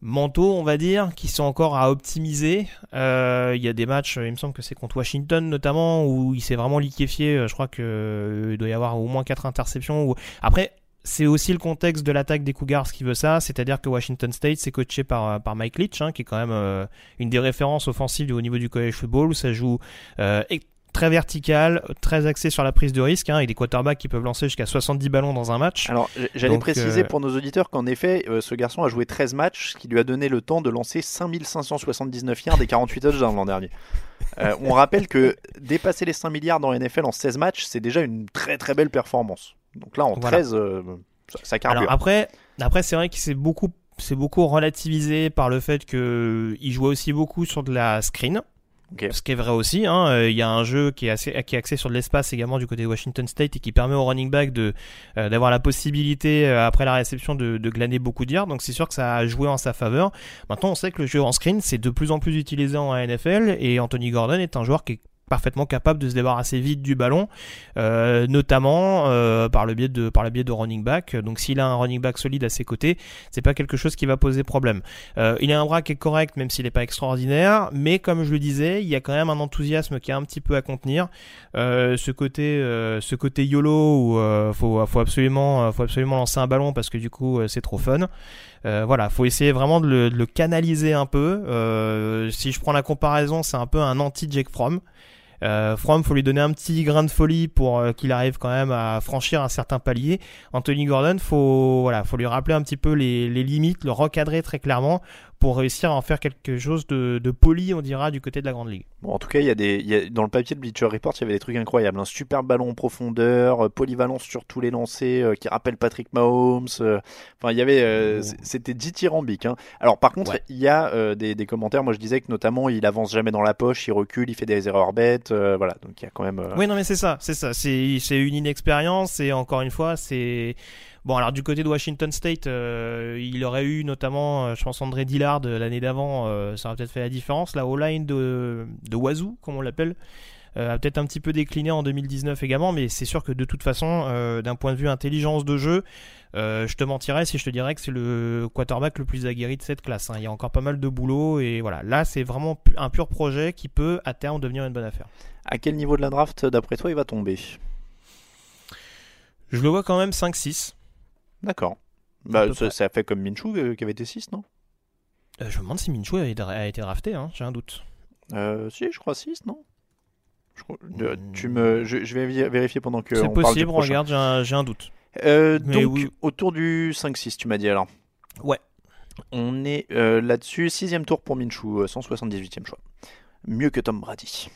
mentaux, on va dire, qui sont encore à optimiser. Euh, il y a des matchs, il me semble que c'est contre Washington notamment, où il s'est vraiment liquéfié. Euh, je crois qu'il euh, doit y avoir au moins 4 interceptions. Après, c'est aussi le contexte de l'attaque des Cougars qui veut ça, c'est-à-dire que Washington State c'est coaché par, par Mike Leach, hein, qui est quand même une des références offensives au niveau du college football, où ça joue très vertical, très axé sur la prise de risque, hein, avec des quarterbacks qui peuvent lancer jusqu'à 70 ballons dans un match. Alors, j'allais préciser euh, pour nos auditeurs qu'en effet, euh, ce garçon a joué 13 matchs, ce qui lui a donné le temps de lancer 5579 yards et 48 touchdowns l'an dernier. Euh, on rappelle que dépasser les 5 milliards dans NFL en 16 matchs, c'est déjà une très très belle performance. Donc là, en Voilà. 13, euh, ça, ça carbure. Alors après, après c'est vrai que c'est beaucoup, c'est beaucoup relativisé par le fait que il jouait aussi beaucoup sur de la screen. Ok. Ce qui est vrai aussi, hein. Euh, il y a un jeu qui est, assez, qui est axé sur de l'espace également du côté de Washington State et qui permet au running back de euh, d'avoir la possibilité euh, après la réception de, de glaner beaucoup de yards. Donc c'est sûr que ça a joué en sa faveur. Maintenant, on sait que le jeu en screen c'est de plus en plus utilisé en NFL et Anthony Gordon est un joueur qui est parfaitement capable de se débarrasser vite du ballon, euh, notamment euh, par le biais de par le biais de running back. Donc s'il a un running back solide à ses côtés, c'est pas quelque chose qui va poser problème. Euh, il a un bras qui est correct, même s'il n'est pas extraordinaire, mais comme je le disais, il y a quand même un enthousiasme qui est un petit peu à contenir. Euh, ce côté euh, ce côté yolo où euh, faut faut absolument faut absolument lancer un ballon parce que du coup c'est trop fun. Euh, voilà, faut essayer vraiment de le, canaliser un peu. Euh, si je prends la comparaison, c'est un peu un anti Jake Fromm. Euh, Fromm, faut lui donner un petit grain de folie pour qu'il arrive quand même à franchir un certain palier. Anthony Gordon, faut voilà, faut lui rappeler un petit peu les limites, le recadrer très clairement pour réussir à en faire quelque chose de, de poli, on dira, du côté de la grande ligue. Bon, en tout cas, il y a des, il y a- dans le papier de Bleacher Report, il y avait des trucs incroyables. Un super ballon en profondeur, euh, polyvalence sur tous les lancers, euh, qui rappelle Patrick Mahomes. euh, Enfin, il y avait, euh, c'était dithyrambique. Hein. Alors, par contre, Ouais. il y a euh, des, des commentaires. Moi, je disais que notamment, il avance jamais dans la poche, il recule, il fait des erreurs bêtes. euh, voilà, donc il y a quand même. euh, Oui, non, mais c'est ça, c'est ça. C'est c'est une inexpérience et encore une fois, c'est bon. Alors du côté de Washington State, euh, il aurait eu notamment, euh, je pense, André Dillard euh, l'année d'avant. euh, ça aurait peut-être fait la différence. La O-line de de Wazoo, comme on l'appelle. euh, a peut-être un petit peu décliné en 2019 également, mais c'est sûr que de toute façon, d'un point de vue intelligence de jeu, je te mentirais si je te dirais que c'est le quarterback le plus aguerri de cette classe. hein. Il y a encore pas mal de boulot et voilà, là c'est vraiment un pur projet qui peut à terme devenir une bonne affaire. À quel niveau de la draft, d'après toi, il va tomber? Je le vois quand même 5-6. D'accord. Bah, ça, ça fait comme Minshew euh, qui avait été 6, non? Euh, je me demande si Minshew a été, drafté, hein, j'ai un doute. euh, Si, je crois 6, non? Je de- tu me, je, je vais vé- vérifier pendant que. C'est on parle du possible, regarde, j'ai un, un doute. Euh, donc, oui. autour du 5-6, tu m'as dit alors. Ouais. On est euh, là-dessus, sixième tour pour Minshew, euh, 178e choix. Mieux que Tom Brady.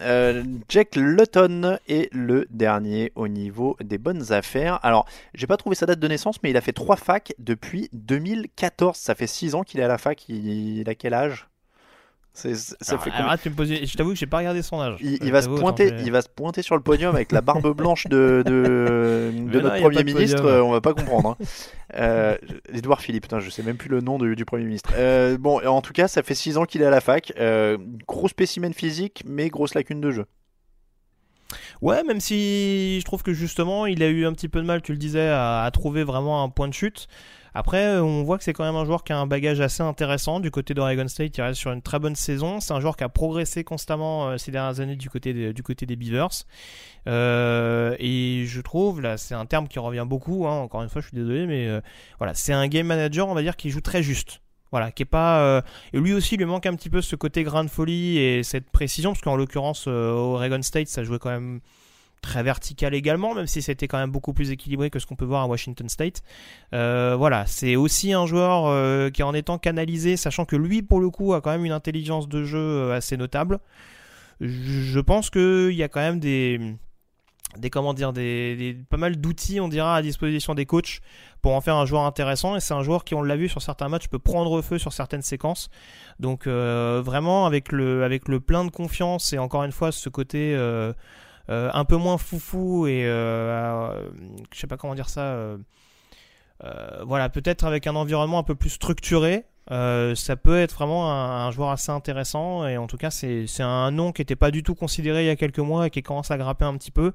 Euh, Jack Lutton est le dernier au niveau des bonnes affaires. Alors, j'ai pas trouvé sa date de naissance, mais il a fait trois facs depuis 2014. Ça fait 6 ans qu'il est à la fac. Il a quel âge? C'est- Ça Alors, fait alors combien là, tu me poses- je t'avoue que j'ai pas regardé son âge. il, Euh, il va se pointer, attends, il va se pointer sur le podium avec la barbe blanche de, notre premier ministre. podium. euh, on va pas comprendre. Hein. Euh, Edouard Philippe, putain, je sais même plus le nom du, du premier ministre. Euh, bon, en tout cas, ça fait 6 ans qu'il est à la fac. Euh, gros spécimen physique, mais grosse lacune de jeu. Ouais, même si je trouve que justement, il a eu un petit peu de mal, tu le disais, à, à trouver vraiment un point de chute. Après, on voit que c'est quand même un joueur qui a un bagage assez intéressant. Du côté d'Oregon State, il reste sur une très bonne saison. C'est un joueur qui a progressé constamment euh, ces dernières années du côté des, Beavers. Euh, et je trouve, là, c'est un terme qui revient beaucoup. hein, encore une fois, je suis désolé, mais euh, voilà, c'est un game manager, on va dire, qui joue très juste. Voilà, qui est pas. euh, et lui aussi, il lui manque un petit peu ce côté grain de folie et cette précision, parce qu'en l'occurrence, euh, Oregon State, ça jouait quand même très vertical également, même si c'était quand même beaucoup plus équilibré que ce qu'on peut voir à Washington State. Euh, voilà, c'est aussi un joueur euh, qui en étant canalisé, sachant que lui, pour le coup, a quand même une intelligence de jeu euh, assez notable. Je pense qu'il y a quand même des, des comment dire, des, pas mal d'outils, on dira, à disposition des coachs pour en faire un joueur intéressant. Et c'est un joueur qui, on l'a vu sur certains matchs, peut prendre feu sur certaines séquences. Donc vraiment avec le, avec le plein de confiance et encore une fois ce côté un peu moins foufou et euh, euh, je sais pas comment dire ça. euh, euh, voilà, peut-être avec un environnement un peu plus structuré. euh, ça peut être vraiment un, un joueur assez intéressant et en tout cas c'est un nom qui n'était pas du tout considéré il y a quelques mois et qui commence à grimper un petit peu.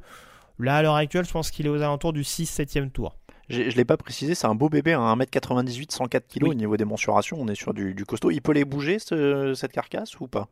Là à l'heure actuelle je pense qu'il est aux alentours du 6-7e tour. Je l'ai pas précisé, c'est un beau bébé, hein, 1m98, 104 kg Oui. au niveau des mensurations. On est sur du, du costaud. Il peut les bouger, ce- cette carcasse, ou pas?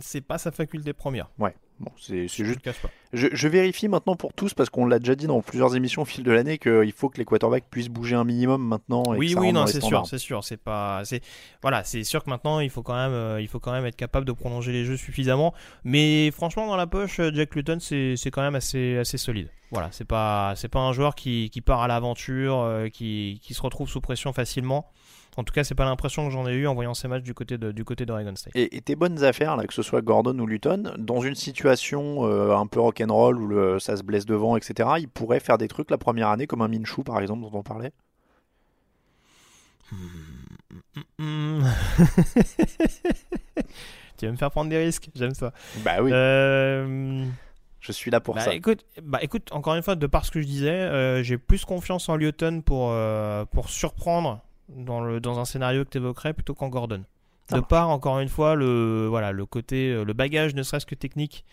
C'est pas sa faculté première. Ouais. Bon, c'est Je juste. pas. Je, je vérifie maintenant pour tous parce qu'on l'a déjà dit dans plusieurs émissions au fil de l'année qu'il faut que les quarterbacks puissent bouger un minimum maintenant. Et Oui, oui, non, c'est sûr, c'est sûr, c'est pas, c'est, voilà, c'est sûr que maintenant il faut quand même, euh, il faut quand même être capable de prolonger les jeux suffisamment. Mais franchement, dans la poche, euh, Jack Luton, c'est, c'est quand même assez, assez solide. Voilà, c'est pas, c'est pas un joueur qui, qui part à l'aventure, euh, qui, qui se retrouve sous pression facilement. En tout cas, c'est pas l'impression que j'en ai eu en voyant ces matchs du côté de, du côté d'Oregon State. Et, et tes bonnes affaires, là, que ce soit Gordon ou Luton, dans une situation euh, un peu rock'n'roll où le, ça se blesse devant, etc., ils pourraient faire des trucs la première année, comme un Minshew par exemple, dont on parlait? Tu vas me faire prendre des risques, j'aime ça. Bah oui, Euh, je suis là pour bah, ça. Écoute, bah écoute, encore une fois, de par ce que je disais, euh, j'ai plus confiance en Lyoton pour, euh, pour surprendre dans, le, dans un scénario que tu évoquerais plutôt qu'en Gordon. Ça de marche. par, encore une fois, le, voilà, le côté, euh, le bagage, ne serait-ce que technique,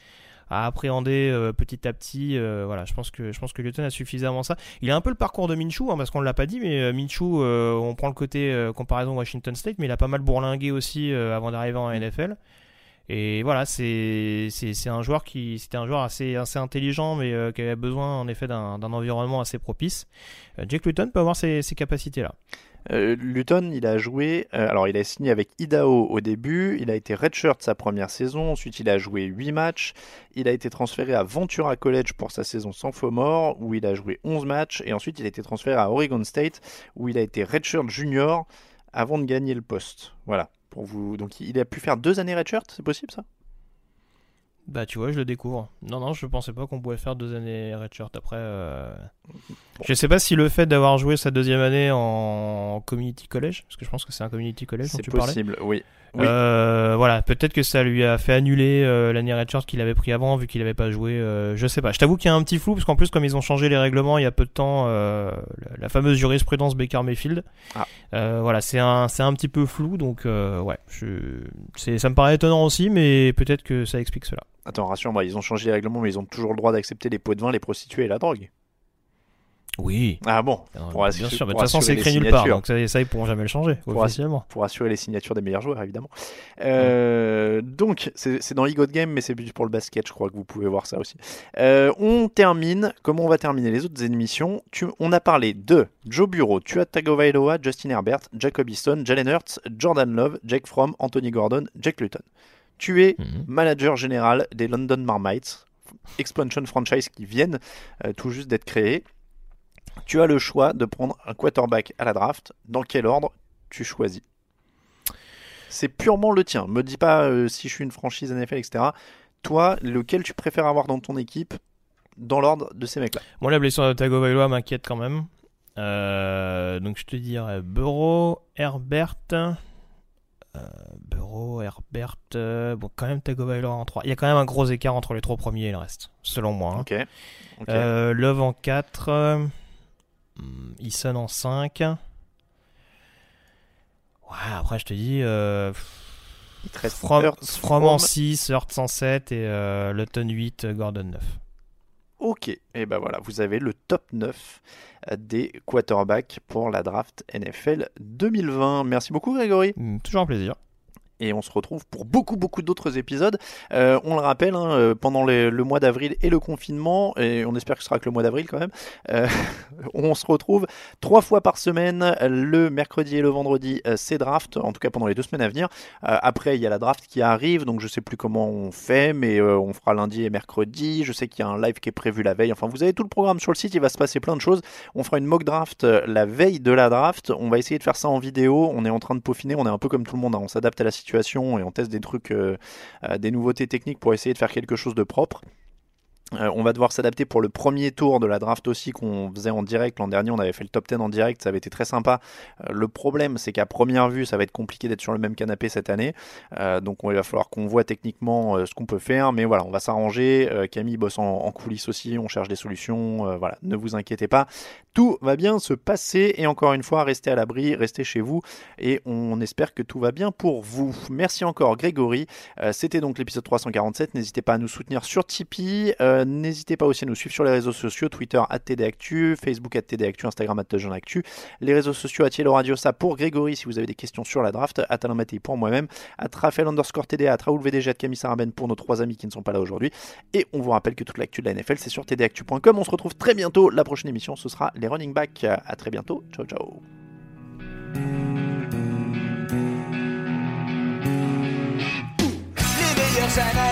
à appréhender euh, petit à petit. euh, voilà, je pense que je pense que Lyoton a suffisamment ça. Il a un peu le parcours de Minshew, hein, parce qu'on ne l'a pas dit, mais euh, Minshew, on prend le côté comparaison Washington State, mais il a pas mal bourlingué aussi avant d'arriver en NFL. Et voilà, c'est un joueur qui c'était un joueur assez assez intelligent, mais euh, qui avait besoin en effet d'un environnement assez propice. Euh, Jake Luton peut avoir ces, ces capacités là. Euh, Luton, il a joué, euh, alors il a signé avec Idaho au début, il a été redshirt sa première saison, ensuite il a joué 8 matchs, il a été transféré à Ventura College pour sa saison sans faux mort, où il a joué 11 matchs, et ensuite il a été transféré à Oregon State, où il a été redshirt junior avant de gagner le poste. Voilà. Pour vous... Donc il a pu faire deux années redshirt, c'est possible ça? Bah tu vois, je le découvre. Non non, je pensais pas qu'on pouvait faire deux années redshirt après. euh, Je sais pas si le fait d'avoir joué sa deuxième année en community college, parce que je pense que c'est un community college dont C'est tu parlais. possible, oui. Oui. Euh, voilà, peut-être que ça lui a fait annuler euh, l'année redshirt qu'il avait pris avant, vu qu'il avait pas joué. euh, je sais pas. Je t'avoue qu'il y a un petit flou, parce qu'en plus, comme ils ont changé les règlements il y a peu de temps, euh, la, fameuse jurisprudence Baker Mayfield, Ah. euh, voilà, c'est un, c'est un petit peu flou, donc euh, ouais, je, ça me paraît étonnant aussi, mais peut-être que ça explique cela. Attends, rassure-moi, ils ont changé les règlements, mais ils ont toujours le droit d'accepter les pots de vin, les prostituées et la drogue. Oui. Ah bon Bien Pour assurer- sûr, mais de toute façon, c'est écrit nulle part, donc ça, ça, ils pourront jamais le changer, Pour officiellement. pour assurer les signatures des meilleurs joueurs, évidemment. Euh, donc, c'est dans Ego Game, mais c'est plus pour le basket, je crois que vous pouvez voir ça aussi. Euh, on termine, comment on va terminer les autres émissions? Tu, On a parlé de Joe Bureau, Tua Tagovailoa, Justin Herbert, Jacob Easton, Jalen Hurts, Jordan Love, Jake Fromm, Anthony Gordon, Jake Luton. Tu es Mhm. manager général des London Marmites, expansion franchise qui viennent euh, tout juste d'être créés. Tu as le choix de prendre un quarterback à la draft. Dans quel ordre tu choisis C'est purement le tien. Me dis pas euh, si je suis une franchise NFL, etc. Toi, lequel tu préfères avoir dans ton équipe dans l'ordre de ces mecs-là? Moi, la blessure de Tagovailoa m'inquiète quand même. Euh, donc, je te dirais Burrow, Herbert. Euh, Burrow, Herbert. euh, bon, quand même Tagovailoa en 3. Il y a quand même un gros écart entre les trois premiers et le reste, selon moi. hein. Ok. Euh, Love en 4. Euh, hmm, Eason en 5. Ouais, après, je te dis. Euh, Il te reste From, en Fromm. 6, Hurts en 7 et euh, Lutton 8, Gordon 9. Ok, et ben voilà, vous avez le top 9 des quarterbacks pour la draft NFL 2020. Merci beaucoup Grégory. Hmm, Toujours un plaisir. Et on se retrouve pour beaucoup beaucoup d'autres épisodes. Euh, on le rappelle, hein, euh, pendant le mois d'avril et le confinement, et on espère que ce sera que le mois d'avril quand même, euh, on se retrouve trois fois par semaine, le mercredi et le vendredi, c'est draft, en tout cas pendant les deux semaines à venir. Après, il y a la draft qui arrive, donc je sais plus comment on fait, mais on fera lundi et mercredi. Je sais qu'il y a un live qui est prévu la veille. Enfin, vous avez tout le programme sur le site, il va se passer plein de choses. On fera une mock draft la veille de la draft. On va essayer de faire ça en vidéo. On est en train de peaufiner. On est un peu comme tout le monde. hein. On s'adapte à la situation et on teste des trucs, euh, euh, des nouveautés techniques pour essayer de faire quelque chose de propre. Euh, on va devoir s'adapter pour le premier tour de la draft aussi qu'on faisait en direct. L'an dernier, on avait fait le top 10 en direct, ça avait été très sympa. Euh, le problème, c'est qu'à première vue, ça va être compliqué d'être sur le même canapé cette année. Euh, donc, il va falloir qu'on voit techniquement ce qu'on peut faire. Mais voilà, on va s'arranger. Camille bosse en, en coulisses aussi, on cherche des solutions. Voilà, ne vous inquiétez pas. Tout va bien se passer. Et encore une fois, restez à l'abri, restez chez vous. Et on espère que tout va bien pour vous. Merci encore, Grégory. C'était donc l'épisode 347. N'hésitez pas à nous soutenir sur Tipeee. Euh, N'hésitez pas aussi à nous suivre sur les réseaux sociaux, Twitter @tdactu, Facebook @tdactu, Instagram @jeanactu, les réseaux sociaux Yellow Radio ça pour Grégory si vous avez des questions sur la draft, Atalamati pour moi-même, à underscore TDA, à Raoul VDG, à Camille Saraben pour nos trois amis qui ne sont pas là aujourd'hui. Et on vous rappelle que toute l'actu de la NFL c'est sur tdactu.com. On se retrouve très bientôt. La prochaine émission ce sera les running backs. À très bientôt. Ciao ciao.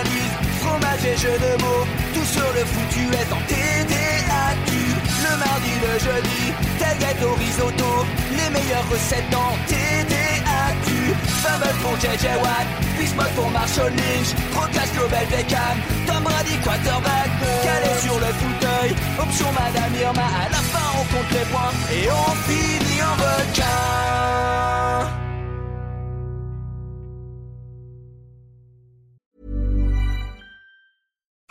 Les fromage et jeux de mots, tout sur le foutu est en TDAQ. Le mardi, le jeudi, tailgate au risotto, les meilleures recettes dans TDAQ. Fumble pour JJ Watt, Bismuth pour Marshall Lynch, Procast Global Beckham, Tom Brady quarterback, calé sur le fauteuil, option Madame Irma, à la fin on compte les points. Et on finit en requin.